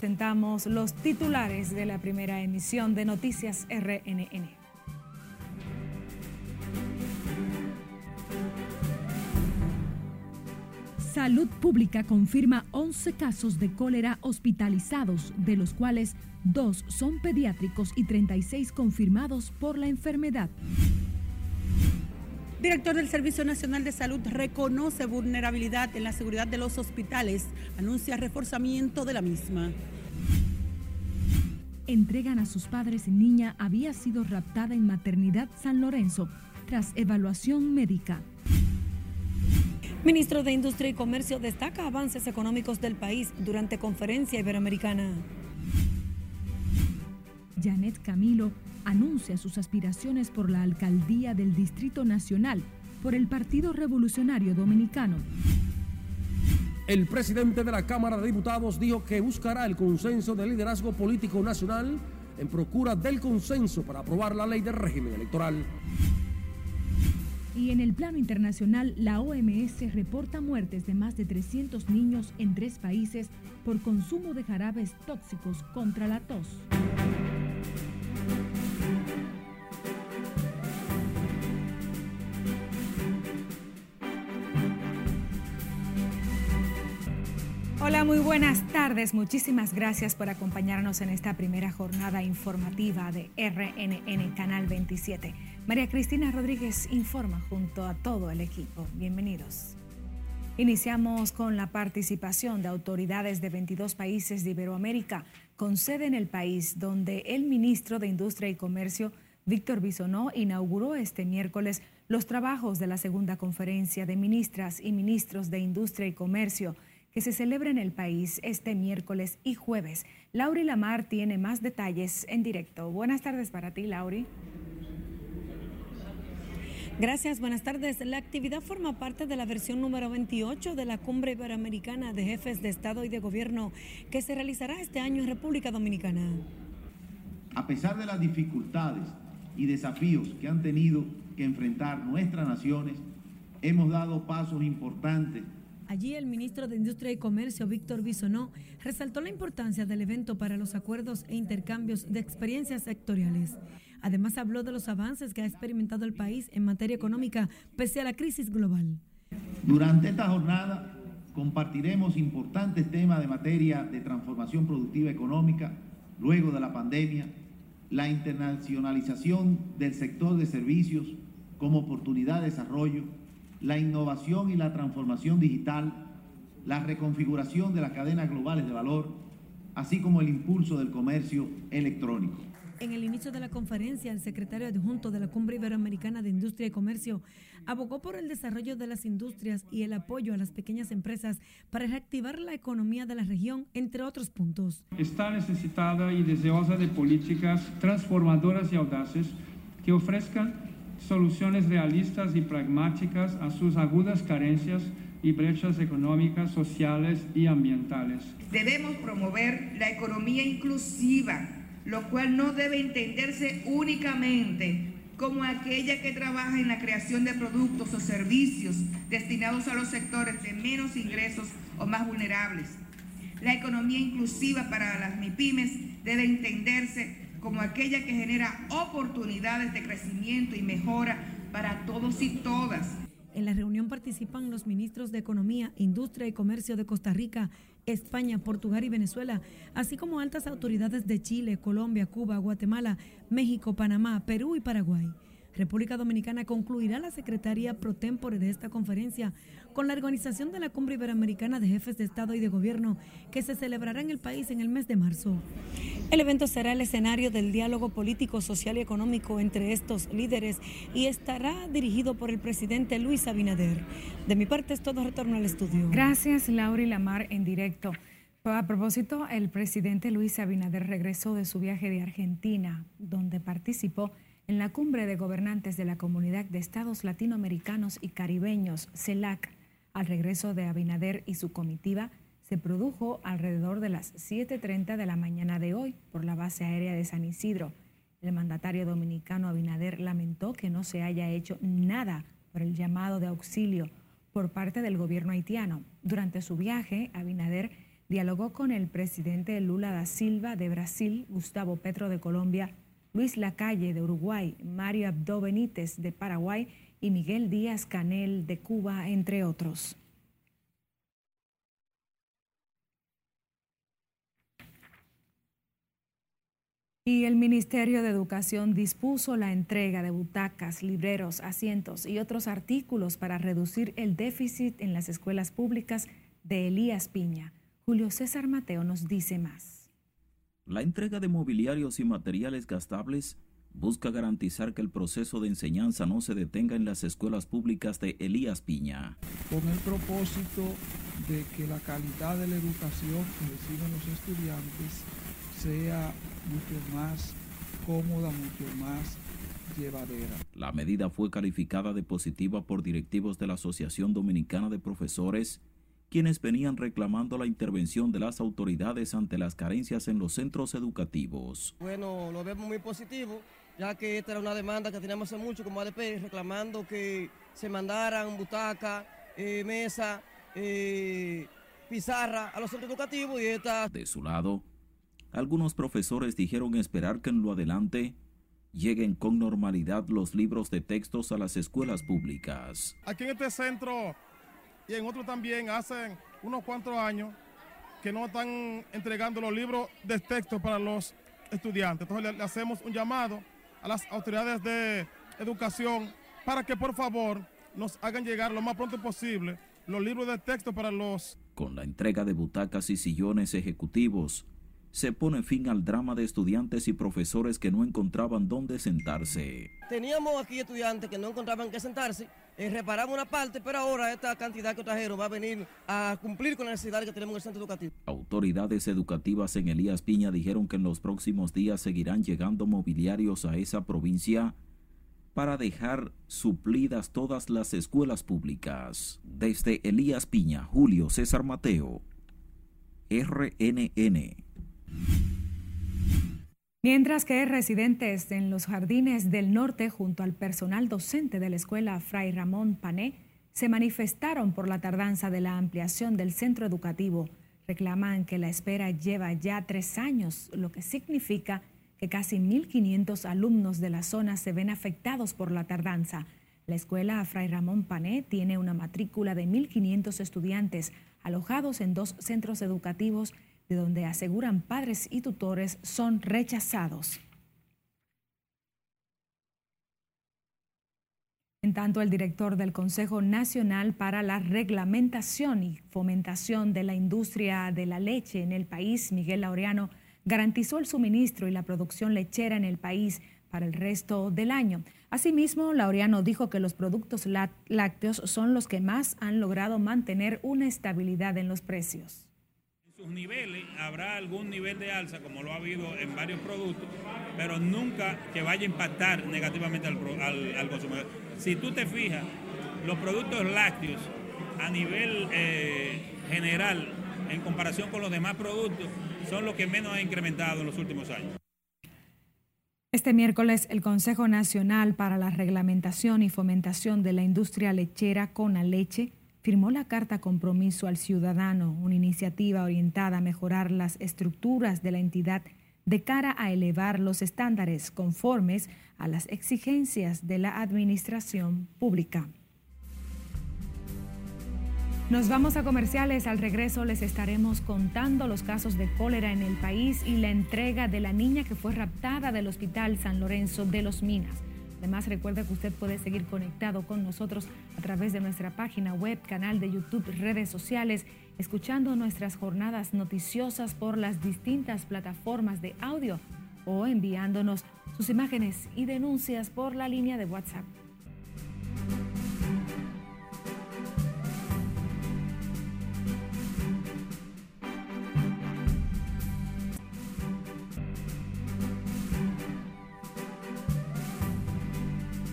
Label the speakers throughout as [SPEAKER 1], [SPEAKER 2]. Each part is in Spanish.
[SPEAKER 1] Presentamos los titulares de la primera emisión de Noticias RNN. Salud Pública confirma 11 casos de cólera hospitalizados, de los cuales dos son pediátricos y 36 confirmados por la enfermedad.
[SPEAKER 2] Director del Servicio Nacional de Salud reconoce vulnerabilidad en la seguridad de los hospitales, anuncia reforzamiento de la misma.
[SPEAKER 1] Entregan a sus padres niña había sido raptada en maternidad San Lorenzo tras evaluación médica. Ministro de Industria y Comercio destaca avances económicos del país durante conferencia iberoamericana. Janet Camilo anuncia sus aspiraciones por la alcaldía del Distrito Nacional por el Partido Revolucionario Dominicano.
[SPEAKER 3] El presidente de la Cámara de Diputados dijo que buscará el consenso del liderazgo político nacional en procura del consenso para aprobar la ley de régimen electoral.
[SPEAKER 1] Y en el plano internacional, la OMS reporta muertes de más de 300 niños en tres países por consumo de jarabes tóxicos contra la tos. Muy buenas tardes. Muchísimas gracias por acompañarnos en esta primera jornada informativa de RNN Canal 27. María Cristina Rodríguez informa junto a todo el equipo. Bienvenidos. Iniciamos con la participación de autoridades de 22 países de Iberoamérica con sede en el país, donde el ministro de Industria y Comercio, Víctor Bisonó, inauguró este miércoles los trabajos de la segunda conferencia de ministras y ministros de Industria y Comercio que se celebra en el país este miércoles y jueves. Lauri Lamar tiene más detalles en directo. Buenas tardes para ti, Lauri. Gracias, buenas tardes. La actividad forma parte de la versión número 28 de la Cumbre Iberoamericana de Jefes de Estado y de Gobierno que se realizará este año en República Dominicana.
[SPEAKER 4] A pesar de las dificultades y desafíos que han tenido que enfrentar nuestras naciones, hemos dado pasos importantes
[SPEAKER 1] Allí el ministro de Industria y Comercio, Víctor Bisonó, resaltó la importancia del evento para los acuerdos e intercambios de experiencias sectoriales. Además habló de los avances que ha experimentado el país en materia económica pese a la crisis global.
[SPEAKER 4] Durante esta jornada compartiremos importantes temas de materia de transformación productiva económica luego de la pandemia, la internacionalización del sector de servicios como oportunidad de desarrollo, la innovación y la transformación digital, la reconfiguración de las cadenas globales de valor, así como el impulso del comercio electrónico.
[SPEAKER 1] En el inicio de la conferencia, el secretario adjunto de la Cumbre Iberoamericana de Industria y Comercio abogó por el desarrollo de las industrias y el apoyo a las pequeñas empresas para reactivar la economía de la región, entre otros puntos.
[SPEAKER 5] Está necesitada y deseosa de políticas transformadoras y audaces que ofrezcan soluciones realistas y pragmáticas a sus agudas carencias y brechas económicas, sociales y ambientales.
[SPEAKER 6] Debemos promover la economía inclusiva, lo cual no debe entenderse únicamente como aquella que trabaja en la creación de productos o servicios destinados a los sectores de menos ingresos o más vulnerables. La economía inclusiva para las MIPIMES debe entenderse como aquella que genera oportunidades de crecimiento y mejora para todos y todas.
[SPEAKER 1] En la reunión participan los ministros de Economía, Industria y Comercio de Costa Rica, España, Portugal y Venezuela, así como altas autoridades de Chile, Colombia, Cuba, Guatemala, México, Panamá, Perú y Paraguay. República Dominicana concluirá la secretaría pro tempore de esta conferencia con la organización de la Cumbre Iberoamericana de Jefes de Estado y de Gobierno que se celebrará en el país en el mes de marzo. El evento será el escenario del diálogo político, social y económico entre estos líderes y estará dirigido por el presidente Luis Abinader. De mi parte es todo, retorno al estudio. Gracias, Laura y Lamar, en directo. A propósito, el presidente Luis Abinader regresó de su viaje de Argentina, donde participó en la cumbre de gobernantes de la Comunidad de Estados Latinoamericanos y Caribeños, CELAC, al regreso de Abinader y su comitiva, se produjo alrededor de las 7.30 de la mañana de hoy por la base aérea de San Isidro. El mandatario dominicano Abinader lamentó que no se haya hecho nada por el llamado de auxilio por parte del gobierno haitiano. Durante su viaje, Abinader dialogó con el presidente Lula da Silva de Brasil, Gustavo Petro de Colombia, Luis Lacalle de Uruguay, Mario Abdo Benítez de Paraguay y Miguel Díaz Canel de Cuba, entre otros. Y el Ministerio de Educación dispuso la entrega de butacas, libreros, asientos y otros artículos para reducir el déficit en las escuelas públicas de Elías Piña. Julio César Mateo nos dice más.
[SPEAKER 7] La entrega de mobiliarios y materiales gastables busca garantizar que el proceso de enseñanza no se detenga en las escuelas públicas de Elías Piña.
[SPEAKER 8] Con el propósito de que la calidad de la educación que reciben los estudiantes sea mucho más cómoda, mucho más llevadera.
[SPEAKER 7] La medida fue calificada de positiva por directivos de la Asociación Dominicana de Profesores, quienes venían reclamando la intervención de las autoridades ante las carencias en los centros educativos.
[SPEAKER 9] Bueno, lo vemos muy positivo, ya que esta era una demanda que teníamos hace mucho como ADP, reclamando que se mandaran butaca, eh, mesa, eh, pizarra a los centros educativos y esta...
[SPEAKER 7] De su lado, algunos profesores dijeron esperar que en lo adelante lleguen con normalidad los libros de textos a las escuelas públicas.
[SPEAKER 10] Aquí en este centro y en otro también hacen unos cuantos años que no están entregando los libros de texto para los estudiantes. Entonces le, hacemos un llamado a las autoridades de educación para que por favor nos hagan llegar lo más pronto posible los libros de texto para los...
[SPEAKER 7] Con la entrega de butacas y sillones ejecutivos, se pone fin al drama de estudiantes y profesores que no encontraban dónde sentarse.
[SPEAKER 9] Teníamos aquí estudiantes que no encontraban qué sentarse, eh, reparamos una parte, pero ahora esta cantidad que trajeron va a venir a cumplir con la necesidad que tenemos en el centro educativo.
[SPEAKER 7] Autoridades educativas en Elías Piña dijeron que en los próximos días seguirán llegando mobiliarios a esa provincia para dejar suplidas todas las escuelas públicas. Desde Elías Piña, Julio César Mateo, RNN.
[SPEAKER 1] Mientras que residentes en los jardines del norte junto al personal docente de la escuela Fray Ramón Pané se manifestaron por la tardanza de la ampliación del centro educativo. Reclaman que la espera lleva ya tres años, lo que significa que casi 1.500 alumnos de la zona se ven afectados por la tardanza. La escuela Fray Ramón Pané tiene una matrícula de 1.500 estudiantes alojados en dos centros educativos de donde aseguran padres y tutores son rechazados. En tanto, el director del Consejo Nacional para la Reglamentación y Fomentación de la Industria de la Leche en el país, Miguel Laureano, garantizó el suministro y la producción lechera en el país para el resto del año. Asimismo, Laureano dijo que los productos lácteos son los que más han logrado mantener una estabilidad en los precios
[SPEAKER 11] niveles habrá algún nivel de alza, como lo ha habido en varios productos, pero nunca que vaya a impactar negativamente al, consumidor. Si tú te fijas, los productos lácteos a nivel eh, general, en comparación con los demás productos, son los que menos ha incrementado en los últimos años.
[SPEAKER 1] Este miércoles, el Consejo Nacional para la Reglamentación y Fomentación de la Industria Lechera, leche firmó la Carta Compromiso al Ciudadano, una iniciativa orientada a mejorar las estructuras de la entidad de cara a elevar los estándares conformes a las exigencias de la administración pública. Nos vamos a comerciales. Al regreso les estaremos contando los casos de cólera en el país y la entrega de la niña que fue raptada del Hospital San Lorenzo de los Minas. Además, recuerde que usted puede seguir conectado con nosotros a través de nuestra página web, canal de YouTube, redes sociales, escuchando nuestras jornadas noticiosas por las distintas plataformas de audio o enviándonos sus imágenes y denuncias por la línea de WhatsApp.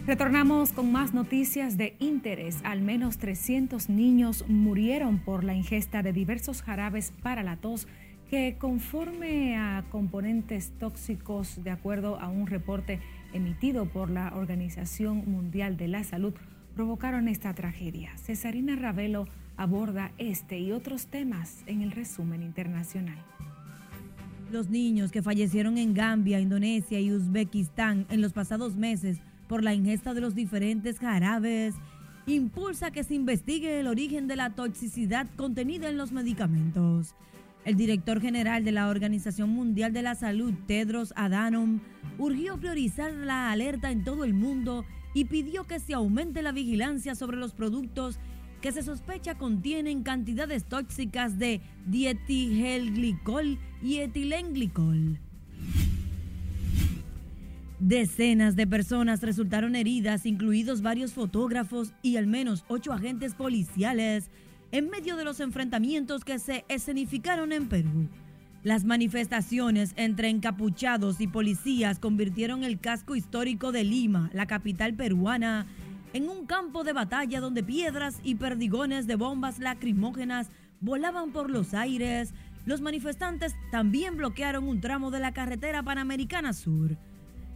[SPEAKER 1] Retornamos con más noticias de interés. Al menos 300 niños murieron por la ingesta de diversos jarabes para la tos que conforme a componentes tóxicos, de acuerdo a un reporte emitido por la Organización Mundial de la Salud, provocaron esta tragedia. Cesarina Ravelo aborda este y otros temas en el resumen internacional.
[SPEAKER 12] Los niños que fallecieron en Gambia, Indonesia y Uzbekistán en los pasados meses por la ingesta de los diferentes jarabes impulsa que se investigue el origen de la toxicidad contenida en los medicamentos. El director general de la Organización Mundial de la Salud, Tedros Adhanom, urgió priorizar la alerta en todo el mundo y pidió que se aumente la vigilancia sobre los productos que se sospecha contienen cantidades tóxicas de dietilenglicol y etilenglicol. Decenas de personas resultaron heridas, incluidos varios fotógrafos y al menos ocho agentes policiales, en medio de los enfrentamientos que se escenificaron en Perú. Las manifestaciones entre encapuchados y policías convirtieron el casco histórico de Lima, la capital peruana, en un campo de batalla donde piedras y perdigones de bombas lacrimógenas volaban por los aires. Los manifestantes también bloquearon un tramo de la carretera Panamericana Sur.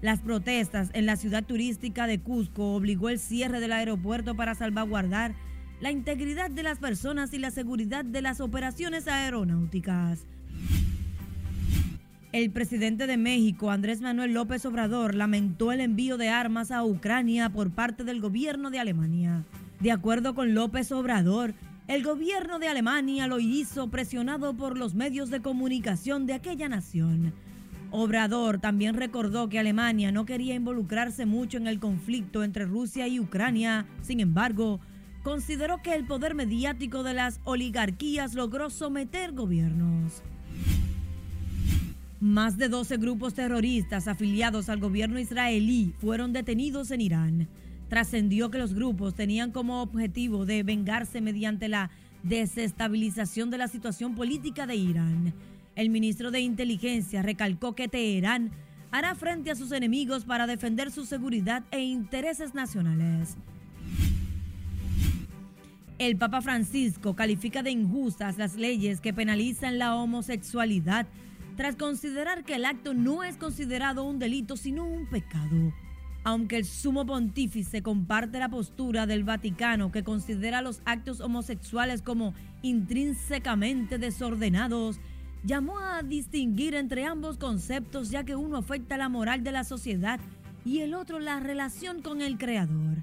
[SPEAKER 12] Las protestas en la ciudad turística de Cusco obligó el cierre del aeropuerto para salvaguardar la integridad de las personas y la seguridad de las operaciones aeronáuticas. El presidente de México, Andrés Manuel López Obrador, lamentó el envío de armas a Ucrania por parte del gobierno de Alemania. De acuerdo con López Obrador, el gobierno de Alemania lo hizo presionado por los medios de comunicación de aquella nación Obrador también recordó que Alemania no quería involucrarse mucho en el conflicto entre Rusia y Ucrania. Sin embargo, consideró que el poder mediático de las oligarquías logró someter gobiernos. Más de 12 grupos terroristas afiliados al gobierno israelí fueron detenidos en Irán. Trascendió que los grupos tenían como objetivo de vengarse mediante la desestabilización de la situación política de Irán. El ministro de Inteligencia recalcó que Teherán hará frente a sus enemigos para defender su seguridad e intereses nacionales. El Papa Francisco califica de injustas las leyes que penalizan la homosexualidad tras considerar que el acto no es considerado un delito sino un pecado. Aunque el sumo pontífice comparte la postura del Vaticano que considera los actos homosexuales como intrínsecamente desordenados, llamó a distinguir entre ambos conceptos ya que uno afecta la moral de la sociedad y el otro la relación con el creador.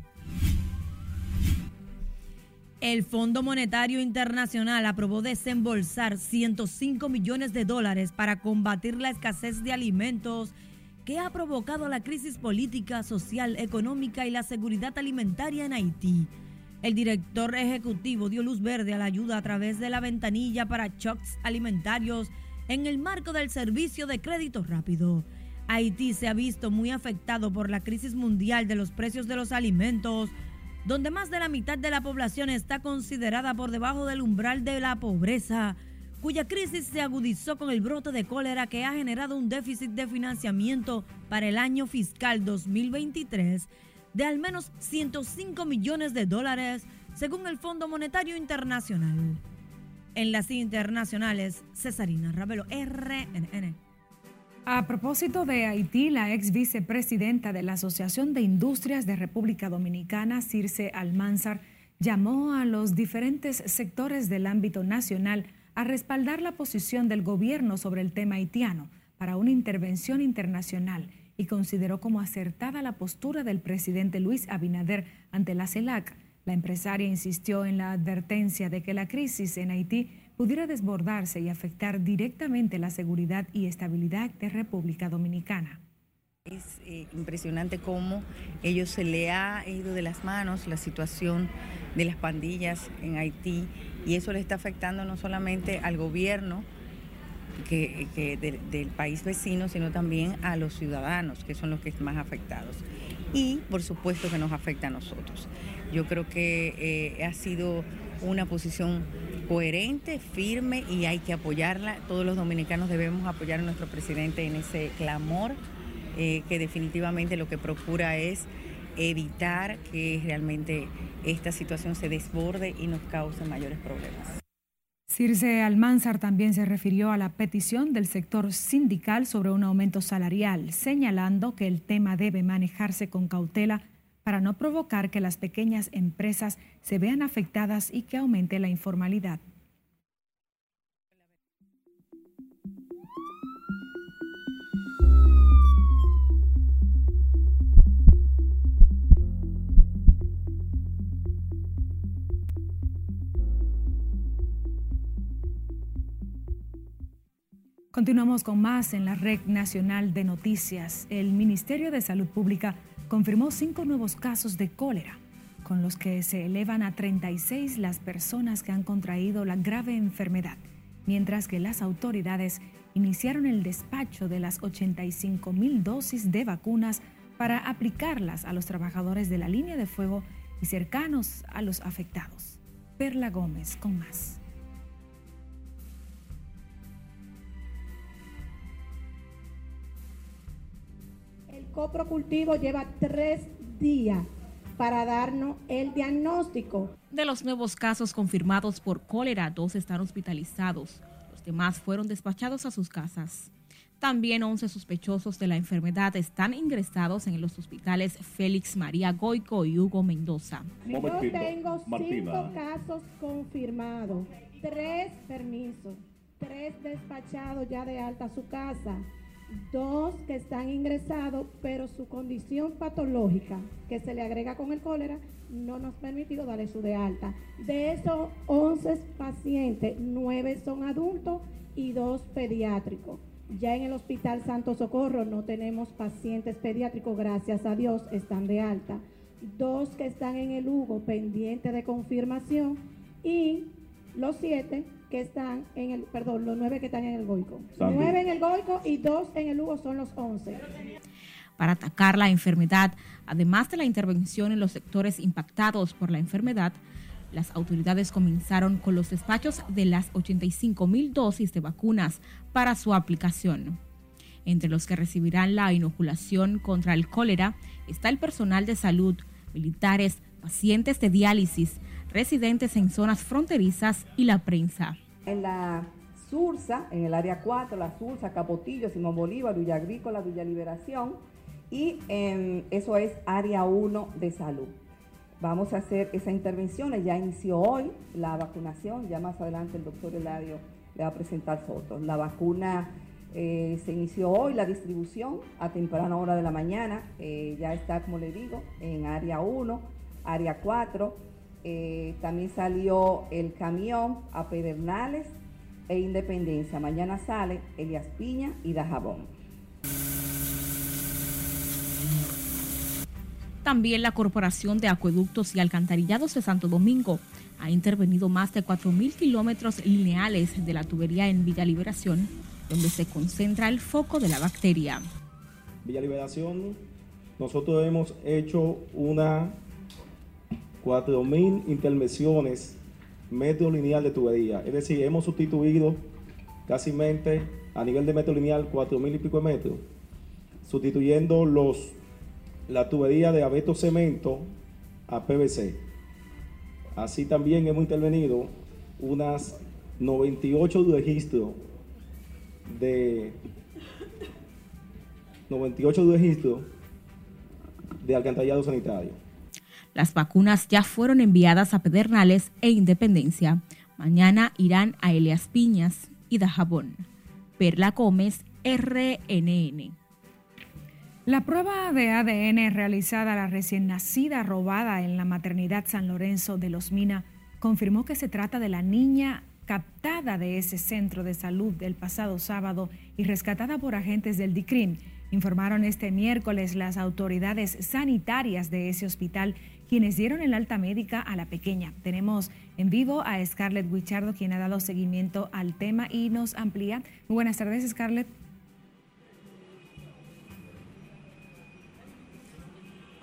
[SPEAKER 12] El Fondo Monetario Internacional aprobó desembolsar 105 millones de dólares para combatir la escasez de alimentos que ha provocado la crisis política, social, económica y la seguridad alimentaria en Haití. El director ejecutivo dio luz verde a la ayuda a través de la ventanilla para shocks alimentarios en el marco del servicio de crédito rápido. Haití se ha visto muy afectado por la crisis mundial de los precios de los alimentos, donde más de la mitad de la población está considerada por debajo del umbral de la pobreza, cuya crisis se agudizó con el brote de cólera que ha generado un déficit de financiamiento para el año fiscal 2023 de al menos 105 millones de dólares, según el Fondo Monetario Internacional. En las internacionales, Cesarina Ravelo, RNN.
[SPEAKER 1] A propósito de Haití, la ex vicepresidenta de la Asociación de Industrias de República Dominicana, Circe Almanzar, llamó a los diferentes sectores del ámbito nacional a respaldar la posición del gobierno sobre el tema haitiano para una intervención internacional y consideró como acertada la postura del presidente Luis Abinader ante la CELAC. La empresaria insistió en la advertencia de que la crisis en Haití pudiera desbordarse y afectar directamente la seguridad y estabilidad de República Dominicana.
[SPEAKER 13] Es eh, impresionante cómo ellos se le ha ido de las manos la situación de las pandillas en Haití y eso le está afectando no solamente al gobierno, que, del país vecino, sino también a los ciudadanos, que son los que más afectados. Y por supuesto que nos afecta a nosotros. Yo creo que eh, ha sido una posición coherente, firme y hay que apoyarla. Todos los dominicanos debemos apoyar a nuestro presidente en ese clamor eh, que definitivamente lo que procura es evitar que realmente esta situación se desborde y nos cause mayores problemas.
[SPEAKER 1] Circe Almanzar también se refirió a la petición del sector sindical sobre un aumento salarial, señalando que el tema debe manejarse con cautela para no provocar que las pequeñas empresas se vean afectadas y que aumente la informalidad. Continuamos con más en la Red Nacional de Noticias. El Ministerio de Salud Pública confirmó cinco nuevos casos de cólera, con los que se elevan a 36 las personas que han contraído la grave enfermedad, mientras que las autoridades iniciaron el despacho de las 85 mil dosis de vacunas para aplicarlas a los trabajadores de la línea de fuego y cercanos a los afectados. Perla Gómez con más.
[SPEAKER 14] Coprocultivo lleva tres días para darnos el diagnóstico.
[SPEAKER 15] De los nuevos casos confirmados por cólera, dos están hospitalizados. Los demás fueron despachados a sus casas. También 11 sospechosos de la enfermedad están ingresados en los hospitales Félix María Goico y Hugo Mendoza.
[SPEAKER 14] Yo tengo cinco casos confirmados, tres permisos, tres despachados ya de alta a su casa dos que están ingresados, pero su condición patológica que se le agrega con el cólera no nos ha permitido darle su de alta. De esos 11 pacientes, 9 son adultos y 2 pediátricos. Ya en el Hospital Santo Socorro no tenemos pacientes pediátricos, gracias a Dios, están de alta. Dos que están en el Hugo pendiente de confirmación y los siete que están en el, perdón, los nueve que están en el Goico. Nueve en el Goico y dos en el Hugo son los once.
[SPEAKER 15] Para atacar la enfermedad, además de la intervención en los sectores impactados por la enfermedad, las autoridades comenzaron con los despachos de las 85 mil dosis de vacunas para su aplicación. Entre los que recibirán la inoculación contra el cólera está el personal de salud, militares, pacientes de diálisis, residentes en zonas fronterizas y la prensa.
[SPEAKER 16] En la Sursa, en el área 4, la Sursa, Capotillo, Simón Bolívar, Villa Agrícola, Villa Liberación y eso es área 1 de salud. Vamos a hacer esa intervención, ya inició hoy la vacunación, ya más adelante el doctor Eladio le va a presentar fotos. La vacuna eh, se inició hoy, la distribución a temprana hora de la mañana, eh, ya está, como le digo, en área 1, área 4 eh, también salió el camión a Pedernales e Independencia. Mañana sale Elias Piña y Dajabón.
[SPEAKER 15] También la Corporación de Acueductos y Alcantarillados de Santo Domingo ha intervenido más de 4.000 kilómetros lineales de la tubería en Villa Liberación, donde se concentra el foco de la bacteria.
[SPEAKER 17] Villa Liberación, nosotros hemos hecho una 4.000 intervenciones metro lineal de tubería. Es decir, hemos sustituido casi a nivel de metro lineal 4.000 y pico de metros, sustituyendo los, la tubería de abeto cemento a PVC. Así también hemos intervenido unas 98 registros de 98 registros de alcantarillado sanitario.
[SPEAKER 15] Las vacunas ya fueron enviadas a Pedernales e Independencia. Mañana irán a Elias Piñas y Dajabón. Perla Gómez, RNN.
[SPEAKER 1] La prueba de ADN realizada a la recién nacida robada en la maternidad San Lorenzo de Los Mina confirmó que se trata de la niña captada de ese centro de salud del pasado sábado y rescatada por agentes del DICRIM, informaron este miércoles las autoridades sanitarias de ese hospital quienes dieron el alta médica a la pequeña. Tenemos en vivo a Scarlett Wichardo, quien ha dado seguimiento al tema y nos amplía. Muy buenas tardes, Scarlett.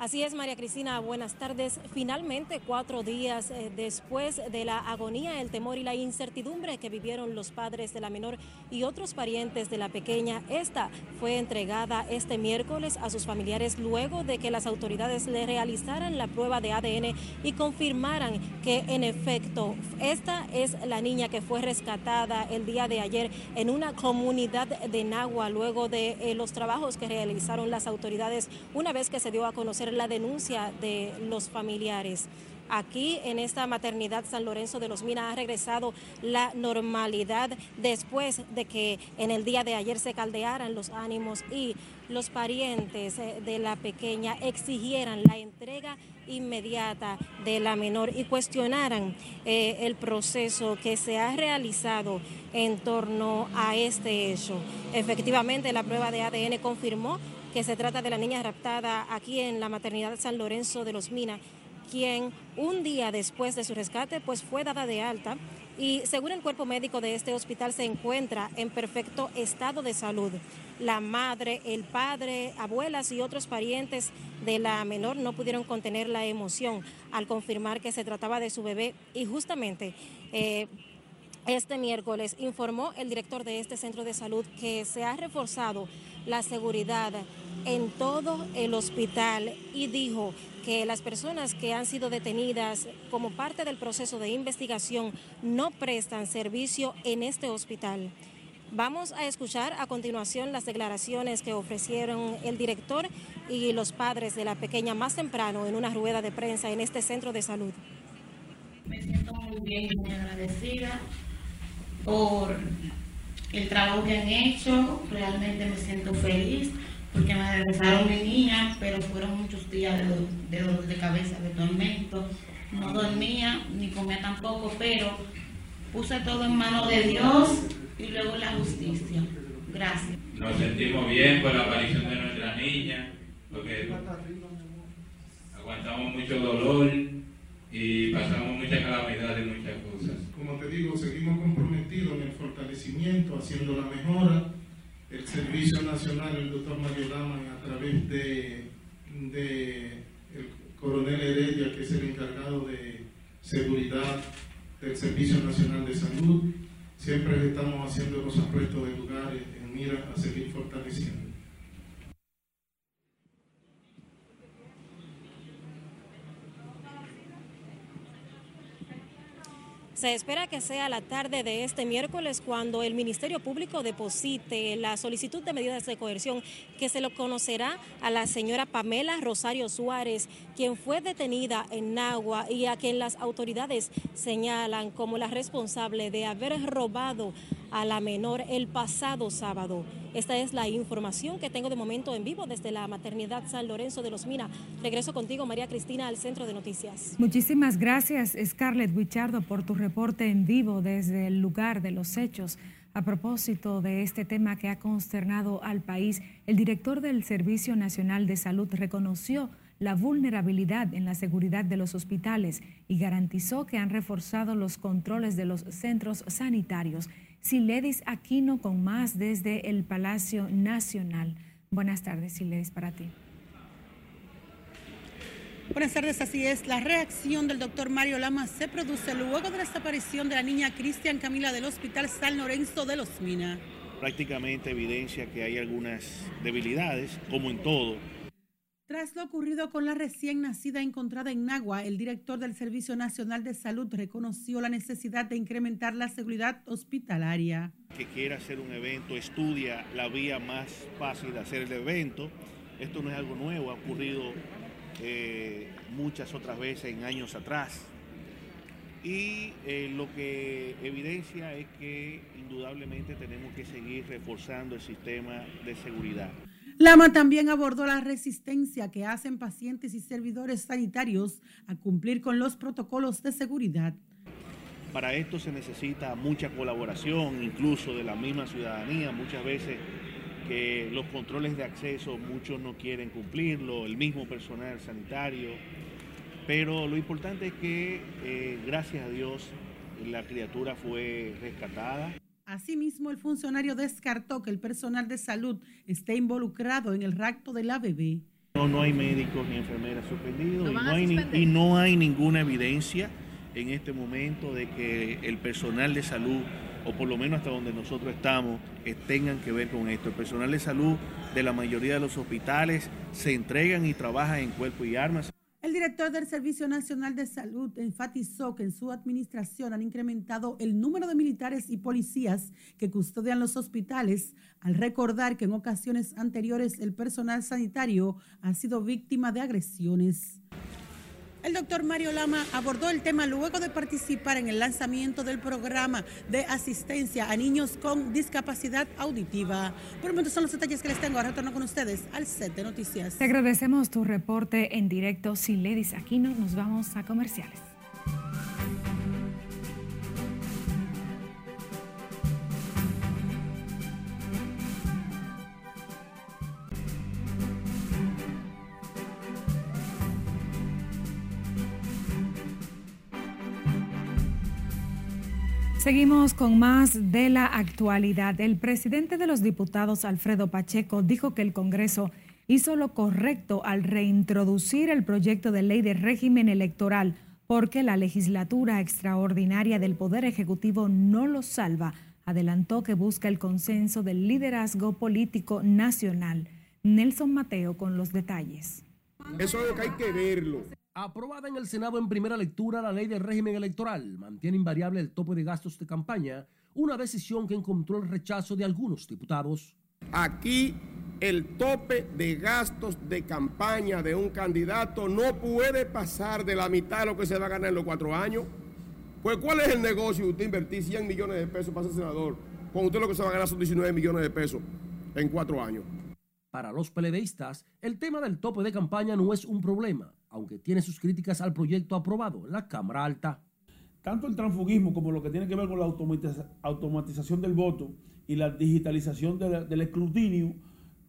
[SPEAKER 18] Así es, María Cristina, buenas tardes. Finalmente, cuatro días eh, después de la agonía, el temor y la incertidumbre que vivieron los padres de la menor y otros parientes de la pequeña, esta fue entregada este miércoles a sus familiares luego de que las autoridades le realizaran la prueba de ADN y confirmaran que en efecto esta es la niña que fue rescatada el día de ayer en una comunidad de Nagua luego de eh, los trabajos que realizaron las autoridades una vez que se dio a conocer la denuncia de los familiares. Aquí en esta maternidad San Lorenzo de los Minas ha regresado la normalidad después de que en el día de ayer se caldearan los ánimos y los parientes eh, de la pequeña exigieran la entrega inmediata de la menor y cuestionaran eh, el proceso que se ha realizado en torno a este hecho. Efectivamente, la prueba de ADN confirmó que se trata de la niña raptada aquí en la maternidad San Lorenzo de los Minas quien un día después de su rescate pues fue dada de alta y según el cuerpo médico de este hospital se encuentra en perfecto estado de salud. La madre, el padre, abuelas y otros parientes de la menor no pudieron contener la emoción al confirmar que se trataba de su bebé y justamente eh, este miércoles informó el director de este centro de salud que se ha reforzado la seguridad en todo el hospital y dijo que las personas que han sido detenidas como parte del proceso de investigación no prestan servicio en este hospital. Vamos a escuchar a continuación las declaraciones que ofrecieron el director y los padres de la pequeña más temprano en una rueda de prensa en este centro de salud.
[SPEAKER 19] Me siento muy bien muy agradecida por el trabajo que han hecho. Realmente me siento feliz porque me regresaron de niña, pero fueron muchos días de, dolor de cabeza, de tormento. No dormía ni comía tampoco, pero puse todo en manos de Dios y luego la justicia. Gracias.
[SPEAKER 20] Nos sentimos bien por la aparición de nuestra niña, porque aguantamos mucho dolor y pasamos muchas calamidades, muchas cosas.
[SPEAKER 10] Como te digo, seguimos comprometidos en el fortalecimiento, haciendo la mejora el Servicio Nacional, el doctor Mario Lama, a través de, el coronel Heredia, que es el encargado de seguridad del Servicio Nacional de Salud, siempre estamos haciendo los apuestos de lugares en mira a seguir fortaleciendo.
[SPEAKER 18] Se espera que sea la tarde de este miércoles cuando el Ministerio Público deposite la solicitud de medidas de coerción que se lo conocerá a la señora Pamela Rosario Suárez, quien fue detenida en Nagua y a quien las autoridades señalan como la responsable de haber robado a la menor el pasado sábado. Esta es la información que tengo de momento en vivo desde la maternidad San Lorenzo de los Mina. Regreso contigo, María Cristina, al centro de noticias.
[SPEAKER 1] Muchísimas gracias, Scarlett Wichardo, por tu reporte en vivo desde el lugar de los hechos. A propósito de este tema que ha consternado al país, el director del Servicio Nacional de Salud reconoció la vulnerabilidad en la seguridad de los hospitales y garantizó que han reforzado los controles de los centros sanitarios Siledis Aquino con más desde el Palacio Nacional. Buenas tardes, Siledis, para ti.
[SPEAKER 2] Buenas tardes, así es. La reacción del doctor Mario Lama se produce luego de la desaparición de la niña Cristian Camila del Hospital San Lorenzo de los Minas.
[SPEAKER 21] Prácticamente evidencia que hay algunas debilidades, como en todo,
[SPEAKER 2] tras lo ocurrido con la recién nacida encontrada en Nagua, el director del Servicio Nacional de Salud reconoció la necesidad de incrementar la seguridad hospitalaria.
[SPEAKER 21] Que quiera hacer un evento, estudia la vía más fácil de hacer el evento. Esto no es algo nuevo, ha ocurrido eh, muchas otras veces en años atrás. Y eh, lo que evidencia es que indudablemente tenemos que seguir reforzando el sistema de seguridad.
[SPEAKER 2] Lama también abordó la resistencia que hacen pacientes y servidores sanitarios a cumplir con los protocolos de seguridad.
[SPEAKER 21] Para esto se necesita mucha colaboración, incluso de la misma ciudadanía. Muchas veces que los controles de acceso muchos no quieren cumplirlo, el mismo personal sanitario. Pero lo importante es que, eh, gracias a Dios, la criatura fue rescatada.
[SPEAKER 2] Asimismo, el funcionario descartó que el personal de salud esté involucrado en el rapto de la bebé.
[SPEAKER 21] No, no hay médicos ni enfermeras suspendidos y, no hay y no hay ninguna evidencia en este momento de que el personal de salud, o por lo menos hasta donde nosotros estamos, tengan que ver con esto. El personal de salud de la mayoría de los hospitales se entregan y trabajan en cuerpo y armas.
[SPEAKER 2] El director del Servicio Nacional de Salud enfatizó que en su administración han incrementado el número de militares y policías que custodian los hospitales, al recordar que en ocasiones anteriores el personal sanitario ha sido víctima de agresiones. El doctor Mario Lama abordó el tema luego de participar en el lanzamiento del programa de asistencia a niños con discapacidad auditiva. Por el momento son los detalles que les tengo. Ahora retorno con ustedes al set de noticias.
[SPEAKER 1] Te agradecemos tu reporte en directo. Si Ledis Aquino, nos vamos a comerciales. Seguimos con más de la actualidad. El presidente de los diputados, Alfredo Pacheco, dijo que el Congreso hizo lo correcto al reintroducir el proyecto de ley de régimen electoral porque la legislatura extraordinaria del Poder Ejecutivo no lo salva. Adelantó que busca el consenso del liderazgo político nacional. Nelson Mateo con los detalles.
[SPEAKER 22] Eso es lo que hay que verlo.
[SPEAKER 3] Aprobada en el Senado en primera lectura, la ley del régimen electoral mantiene invariable el tope de gastos de campaña, una decisión que encontró el rechazo de algunos diputados.
[SPEAKER 22] Aquí el tope de gastos de campaña de un candidato no puede pasar de la mitad de lo que se va a ganar en los cuatro años. Pues ¿cuál es el negocio de usted invertir 100 millones de pesos para ser senador cuando usted lo que se va a ganar son 19 millones de pesos en cuatro años?
[SPEAKER 3] Para los peledeístas, el tema del tope de campaña no es un problema, aunque tiene sus críticas al proyecto aprobado en la Cámara Alta.
[SPEAKER 23] Tanto el transfugismo como lo que tiene que ver con la automatización del voto y la digitalización del escrutinio,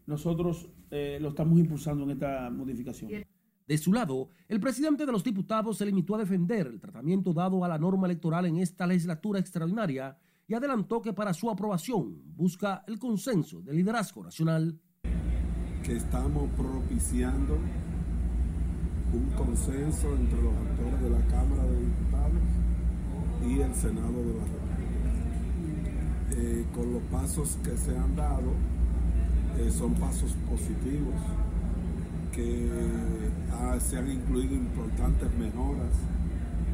[SPEAKER 23] nosotros eh, lo estamos impulsando en esta modificación.
[SPEAKER 3] De su lado, el presidente de los diputados se limitó a defender el tratamiento dado a la norma electoral en esta legislatura extraordinaria y adelantó que para su aprobación busca el consenso del liderazgo nacional
[SPEAKER 24] que estamos propiciando un consenso entre los actores de la Cámara de Diputados y el Senado de la República. Eh, con los pasos que se han dado, eh, son pasos positivos, que se han incluido importantes mejoras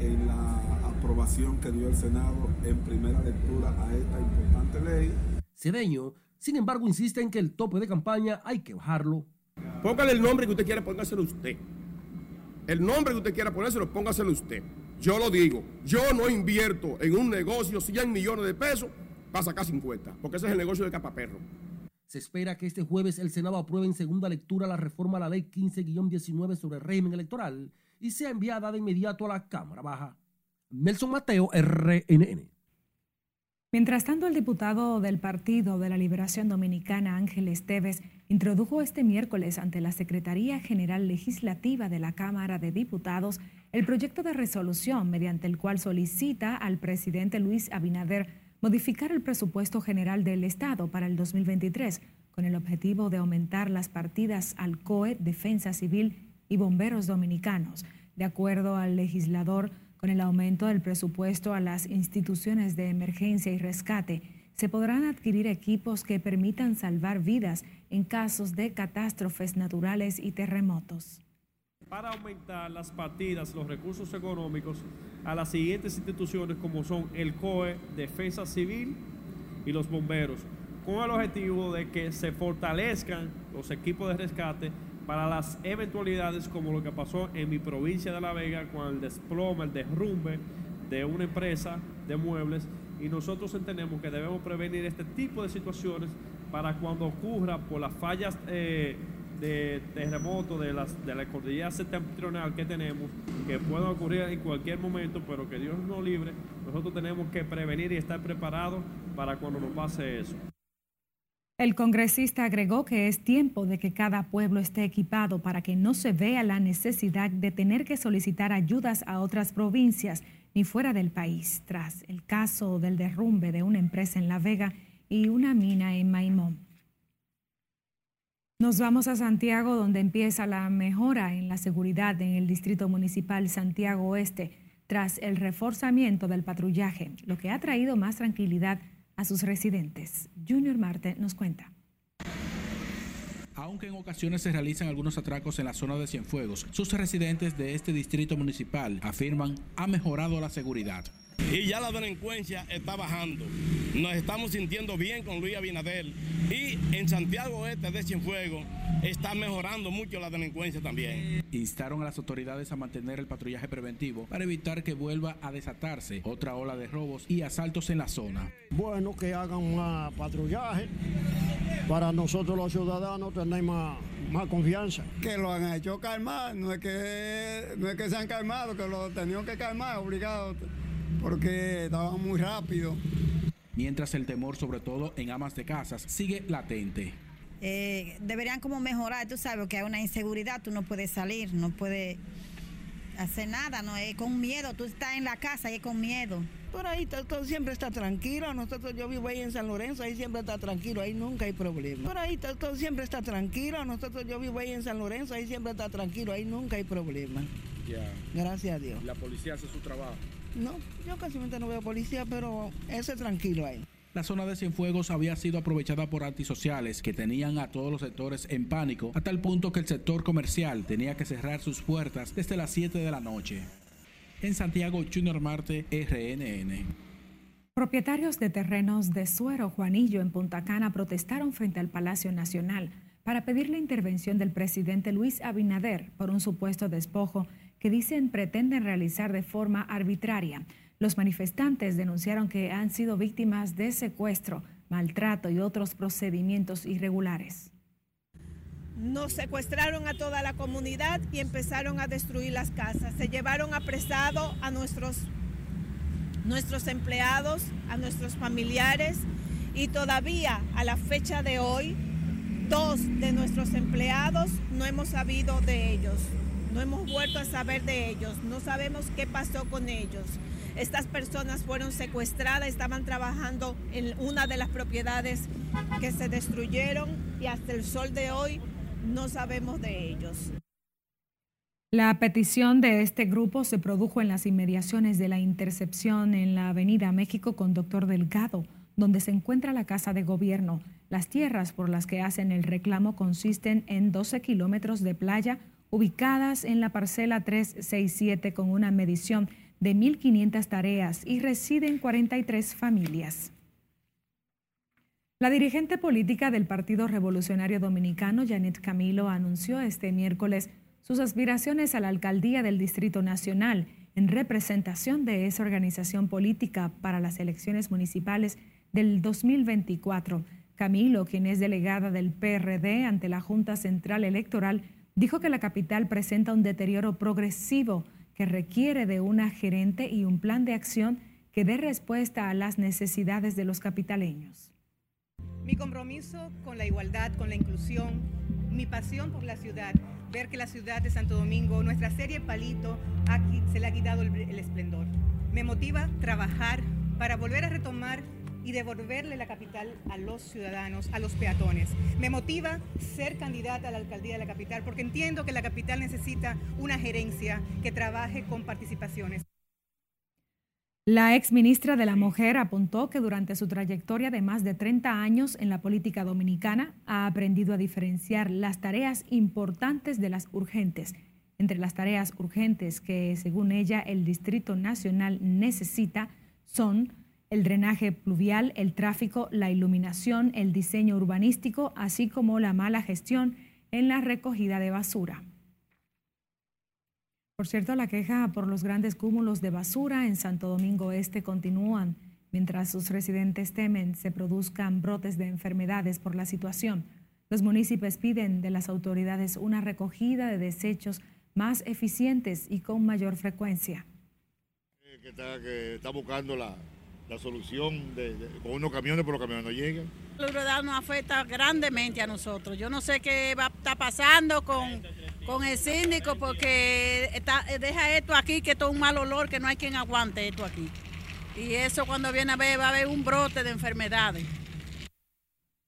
[SPEAKER 24] en la aprobación que dio el Senado en primera lectura a esta importante ley.
[SPEAKER 3] Cedeño sin embargo, insiste en que el tope de campaña hay que bajarlo.
[SPEAKER 22] Póngale el nombre que usted quiera, póngaselo usted. El nombre que usted quiera ponérselo, póngaselo usted. Yo lo digo, yo no invierto en un negocio 100 millones de pesos para sacar 50, porque ese es el negocio de capaperro.
[SPEAKER 3] Se espera que este jueves el Senado apruebe en segunda lectura la reforma a la ley 15-19 sobre el régimen electoral y sea enviada de inmediato a la Cámara Baja. Nelson Mateo, RNN.
[SPEAKER 1] Mientras tanto, el diputado del Partido de la Liberación Dominicana, Ángel Esteves, introdujo este miércoles ante la Secretaría General Legislativa de la Cámara de Diputados el proyecto de resolución mediante el cual solicita al presidente Luis Abinader modificar el presupuesto general del Estado para el 2023 con el objetivo de aumentar las partidas al COE, Defensa Civil y Bomberos Dominicanos. De acuerdo al legislador, con el aumento del presupuesto a las instituciones de emergencia y rescate, se podrán adquirir equipos que permitan salvar vidas en casos de catástrofes naturales y terremotos.
[SPEAKER 25] Para aumentar las partidas, los recursos económicos a las siguientes instituciones como son el COE, Defensa Civil y los bomberos, con el objetivo de que se fortalezcan los equipos de rescate para las eventualidades como lo que pasó en mi provincia de La Vega con el desplome, el derrumbe de una empresa de muebles y nosotros entendemos que debemos prevenir este tipo de situaciones para cuando ocurra por las fallas eh, de terremoto de, las, de la cordillera septentrional que tenemos, que puedan ocurrir en cualquier momento, pero que Dios nos libre, nosotros tenemos que prevenir y estar preparados para cuando nos pase eso.
[SPEAKER 1] El congresista agregó que es tiempo de que cada pueblo esté equipado para que no se vea la necesidad de tener que solicitar ayudas a otras provincias ni fuera del país, tras el caso del derrumbe de una empresa en La Vega y una mina en Maimón. Nos vamos a Santiago, donde empieza la mejora en la seguridad en el Distrito Municipal Santiago Oeste, tras el reforzamiento del patrullaje, lo que ha traído más tranquilidad a sus residentes. Junior Marte nos cuenta.
[SPEAKER 26] Aunque en ocasiones se realizan algunos atracos en la zona de Cienfuegos, sus residentes de este distrito municipal afirman ha mejorado la seguridad.
[SPEAKER 27] Y ya la delincuencia está bajando. Nos estamos sintiendo bien con Luis Abinader. Y en Santiago Este de Cienfuegos está mejorando mucho la delincuencia también.
[SPEAKER 26] Instaron a las autoridades a mantener el patrullaje preventivo para evitar que vuelva a desatarse otra ola de robos y asaltos en la zona.
[SPEAKER 28] Bueno, que hagan más patrullaje para nosotros los ciudadanos tener más, más confianza.
[SPEAKER 29] Que lo han hecho calmar, no es que, no es que se han calmado, que lo tenían que calmar, obligado, porque estaban muy rápido.
[SPEAKER 26] Mientras el temor, sobre todo en amas de casas, sigue latente.
[SPEAKER 30] Eh, deberían como mejorar, tú sabes que hay una inseguridad, tú no puedes salir, no puedes hacer nada, no es con miedo, tú estás en la casa y es con miedo.
[SPEAKER 31] Por ahí todo, siempre está tranquilo. Nosotros, yo vivo ahí en San Lorenzo, ahí siempre está tranquilo, ahí nunca hay problema. Por ahí todo, siempre está tranquilo. Nosotros, yo vivo ahí en San Lorenzo, ahí siempre está tranquilo, ahí nunca hay problema. Gracias a Dios.
[SPEAKER 26] ¿La policía hace su trabajo?
[SPEAKER 31] No, yo casi no veo policía, pero ese tranquilo ahí.
[SPEAKER 26] La zona de Cienfuegos había sido aprovechada por antisociales que tenían a todos los sectores en pánico, a tal punto que el sector comercial tenía que cerrar sus puertas desde las 7 de la noche. En Santiago, Junior Marte, RNN.
[SPEAKER 1] Propietarios de terrenos de Suero, Juanillo, en Punta Cana protestaron frente al Palacio Nacional para pedir la intervención del presidente Luis Abinader por un supuesto despojo que dicen pretenden realizar de forma arbitraria. Los manifestantes denunciaron que han sido víctimas de secuestro, maltrato y otros procedimientos irregulares.
[SPEAKER 32] Nos secuestraron a toda la comunidad y empezaron a destruir las casas. Se llevaron apresado a nuestros, nuestros empleados, a nuestros familiares y todavía a la fecha de hoy, dos de nuestros empleados no hemos sabido de ellos. No hemos vuelto a saber de ellos. No sabemos qué pasó con ellos. Estas personas fueron secuestradas, estaban trabajando en una de las propiedades que se destruyeron y hasta el sol de hoy no sabemos de ellos.
[SPEAKER 1] La petición de este grupo se produjo en las inmediaciones de la intercepción en la Avenida México con Doctor Delgado, donde se encuentra la Casa de Gobierno. Las tierras por las que hacen el reclamo consisten en 12 kilómetros de playa ubicadas en la parcela 367 con una medición de 1.500 tareas y residen 43 familias. La dirigente política del Partido Revolucionario Dominicano, Janet Camilo, anunció este miércoles sus aspiraciones a la alcaldía del Distrito Nacional en representación de esa organización política para las elecciones municipales del 2024. Camilo, quien es delegada del PRD ante la Junta Central Electoral, dijo que la capital presenta un deterioro progresivo que requiere de una gerente y un plan de acción que dé respuesta a las necesidades de los capitaleños.
[SPEAKER 33] Mi compromiso con la igualdad, con la inclusión, mi pasión por la ciudad, ver que la ciudad de Santo Domingo, nuestra serie Palito, aquí se le ha quitado el, el esplendor. Me motiva trabajar para volver a retomar y devolverle la capital a los ciudadanos, a los peatones. Me motiva ser candidata a la alcaldía de la capital porque entiendo que la capital necesita una gerencia que trabaje con participaciones.
[SPEAKER 1] La ex ministra de la Mujer apuntó que durante su trayectoria de más de 30 años en la política dominicana ha aprendido a diferenciar las tareas importantes de las urgentes. Entre las tareas urgentes que, según ella, el Distrito Nacional necesita son el drenaje pluvial, el tráfico, la iluminación, el diseño urbanístico, así como la mala gestión en la recogida de basura. Por cierto, la queja por los grandes cúmulos de basura en Santo Domingo Este continúan, mientras sus residentes temen se produzcan brotes de enfermedades por la situación. Los municipios piden de las autoridades una recogida de desechos más eficientes y con mayor frecuencia.
[SPEAKER 34] Que está, buscando la, solución con unos camiones, pero los camiones no llegan.
[SPEAKER 35] La verdad nos afecta grandemente a nosotros. Yo no sé qué va a estar pasando con con el síndico porque deja esto aquí, que esto es un mal olor, que no hay quien aguante esto aquí. Y eso cuando viene a ver va a haber un brote de enfermedades.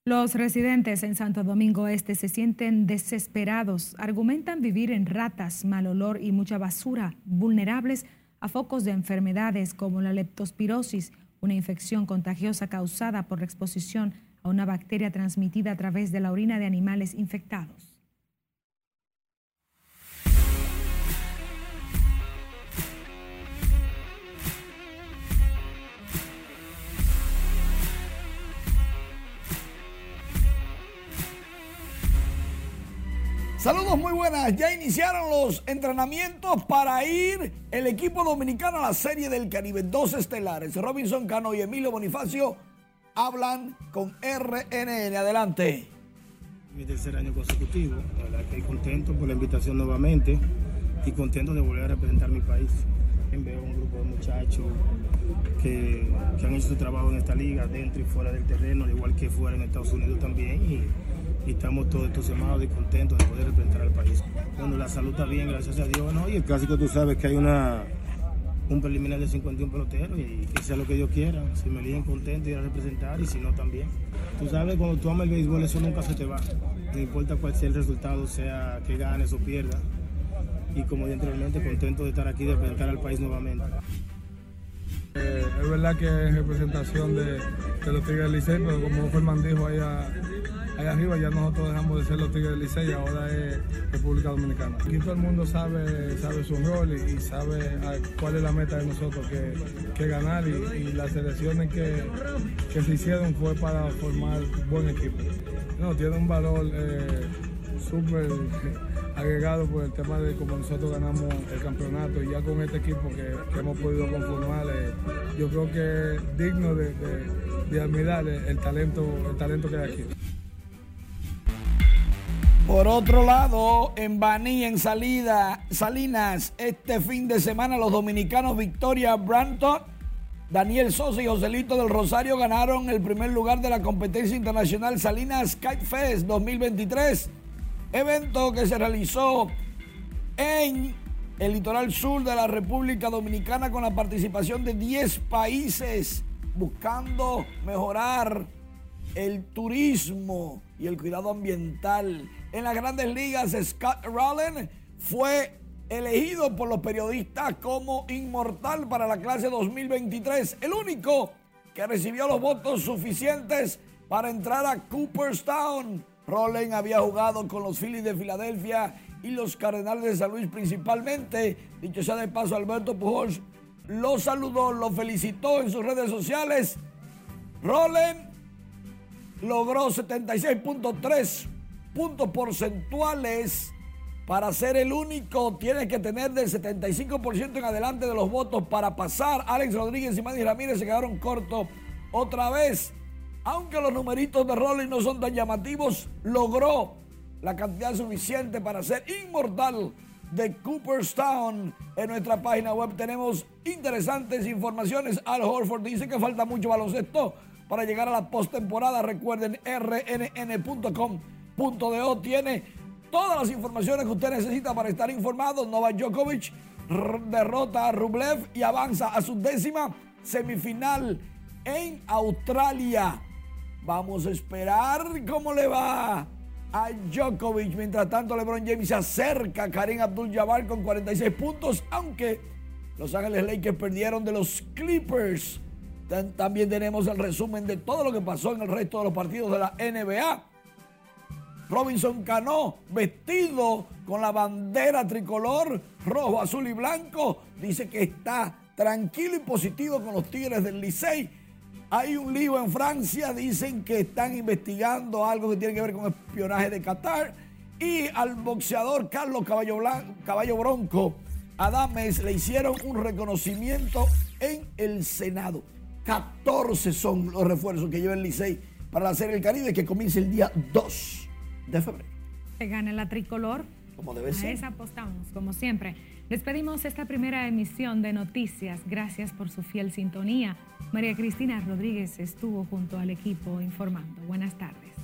[SPEAKER 1] Los residentes en Santo Domingo Este se sienten desesperados, argumentan vivir en ratas, mal olor y mucha basura, vulnerables a focos de enfermedades como la leptospirosis, una infección contagiosa causada por la exposición a una bacteria transmitida a través de la orina de animales infectados.
[SPEAKER 36] Saludos muy buenas. Ya iniciaron los entrenamientos para ir el equipo dominicano a la Serie del Caribe. Dos estelares, Robinson Cano y Emilio Bonifacio, hablan con RNN. Adelante.
[SPEAKER 37] Mi tercer año consecutivo. La verdad que contento por la invitación nuevamente y contento de volver a representar mi país. Veo un grupo de muchachos que, han hecho su trabajo en esta liga, dentro y fuera del terreno, al igual que fuera en Estados Unidos también. Y estamos todos entusiasmados y contentos de poder representar al país. Bueno, la salud está bien, gracias a Dios. ¿no? Y el clásico tú sabes que hay una un preliminar de 51 peloteros y que sea lo que Dios quiera. Si me eligen contento ir a representar y si no también. Tú sabes, cuando tú amas el béisbol eso nunca se te va. No importa cuál sea el resultado, sea que ganes o pierdas. Y como dije anteriormente, contento de estar aquí, de representar al país nuevamente.
[SPEAKER 38] Eh, es verdad que es representación de, los Tigres del Licey, pero como Ferman dijo allá, allá arriba, ya nosotros dejamos de ser los Tigres del Licey, ahora es República Dominicana. Aquí todo el mundo sabe, sabe su rol y, y sabe cuál es la meta de nosotros, que, que ganar y, y las selecciones que, que se hicieron fue para formar buen equipo. No, tiene un valor eh, súper agregado por el tema de cómo nosotros ganamos el campeonato y ya con este equipo que, hemos podido conformar, eh, yo creo que es digno de, admirar el, el talento, el talento que hay aquí.
[SPEAKER 36] Por otro lado, en Baní, en salida, Salinas, este fin de semana los dominicanos Victoria Branton, Daniel Sosa y Joselito del Rosario ganaron el primer lugar de la competencia internacional Salinas Kite Fest 2023, evento que se realizó en el litoral sur de la República Dominicana con la participación de 10 países buscando mejorar el turismo y el cuidado ambiental. En las grandes ligas, Scott Rowland fue elegido por los periodistas como inmortal para la clase 2023, el único que recibió los votos suficientes para entrar a Cooperstown. Rowland había jugado con los Phillies de Filadelfia y los Cardenales de San Luis principalmente. Dicho sea de paso, Alberto Pujols lo saludó, lo felicitó en sus redes sociales. Rowland logró 76.3 puntos porcentuales. Para ser el único, tiene que tener del 75% en adelante de los votos para pasar. Alex Rodríguez y Manny Ramírez se quedaron cortos otra vez. Aunque los numeritos de Rolling no son tan llamativos, logró la cantidad suficiente para ser inmortal de Cooperstown. En nuestra página web tenemos interesantes informaciones. Al Horford dice que falta mucho baloncesto para llegar a la postemporada. Recuerden, rnn.com.do tiene todas las informaciones que usted necesita para estar informado. Novak Djokovic derrota a Rublev y avanza a su décima semifinal en Australia. Vamos a esperar cómo le va a Djokovic. Mientras tanto, LeBron James se acerca a Karim Abdul-Jabbar con 46 puntos, aunque Los Ángeles Lakers perdieron de los Clippers. También tenemos el resumen de todo lo que pasó en el resto de los partidos de la NBA. Robinson Cano, vestido con la bandera tricolor, rojo, azul y blanco, dice que está tranquilo y positivo con los Tigres del Licey. Hay un lío en Francia, dicen que están investigando algo que tiene que ver con espionaje de Qatar. Y al boxeador Carlos Caballo, Bronco, Adames, le hicieron un reconocimiento en el Senado. 14 son los refuerzos que lleva el Licey para la Serie del Caribe que comienza el día 2 de febrero.
[SPEAKER 1] Que gane la tricolor.
[SPEAKER 36] Como debe
[SPEAKER 1] A
[SPEAKER 36] ser.
[SPEAKER 1] esa apostamos, como siempre. Despedimos esta primera emisión de Noticias. Gracias por su fiel sintonía. María Cristina Rodríguez estuvo junto al equipo informando. Buenas tardes.